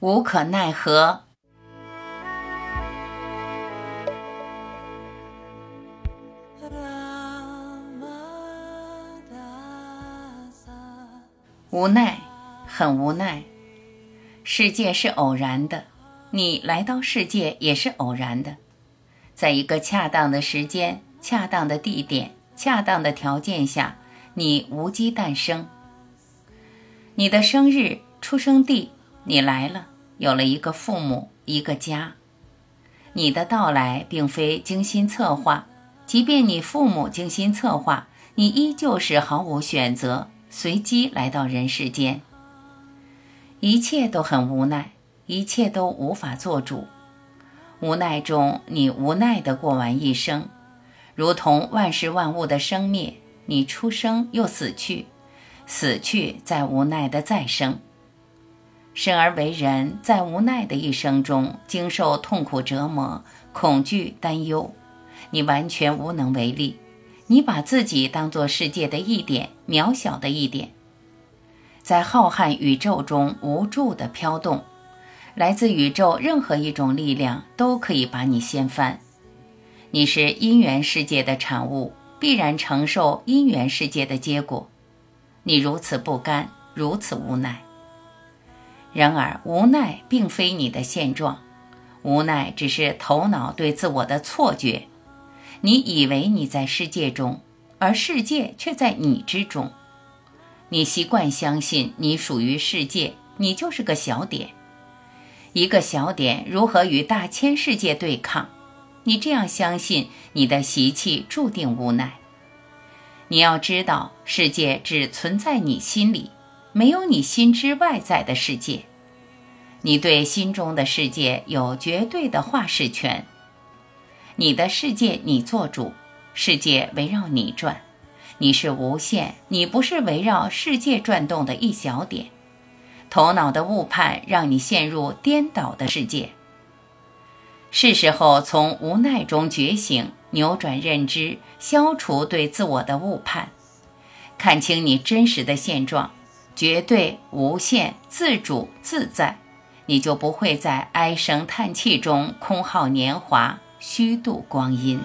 无可奈何。无奈，很无奈。世界是偶然的，你来到世界也是偶然的，在一个恰当的时间、恰当的地点、恰当的条件下，你无机诞生。你的生日、出生地，你来了，有了一个父母，一个家。你的到来并非精心策划，即便你父母精心策划，你依旧是毫无选择。随机来到人世间，一切都很无奈，一切都无法做主。无奈中，你无奈地过完一生，如同万事万物的生灭，你出生又死去，死去再无奈的再生。生而为人，在无奈的一生中，经受痛苦折磨、恐惧、担忧，你完全无能为力。你把自己当做世界的一点，渺小的一点，在浩瀚宇宙中无助地飘动。来自宇宙任何一种力量都可以把你掀翻。你是因缘世界的产物，必然承受因缘世界的结果。你如此不甘，如此无奈。然而，无奈并非你的现状，无奈只是头脑对自我的错觉。你以为你在世界中，而世界却在你之中。你习惯相信你属于世界，你就是个小点。一个小点如何与大千世界对抗？你这样相信，你的习气注定无奈。你要知道，世界只存在你心里，没有你心之外在的世界。你对心中的世界有绝对的话事权。你的世界你做主，世界围绕你转，你是无限，你不是围绕世界转动的一小点。头脑的误判让你陷入颠倒的世界。是时候从无奈中觉醒，扭转认知，消除对自我的误判，看清你真实的现状，绝对无限自主自在，你就不会在唉声叹气中空耗年华。虚度光阴。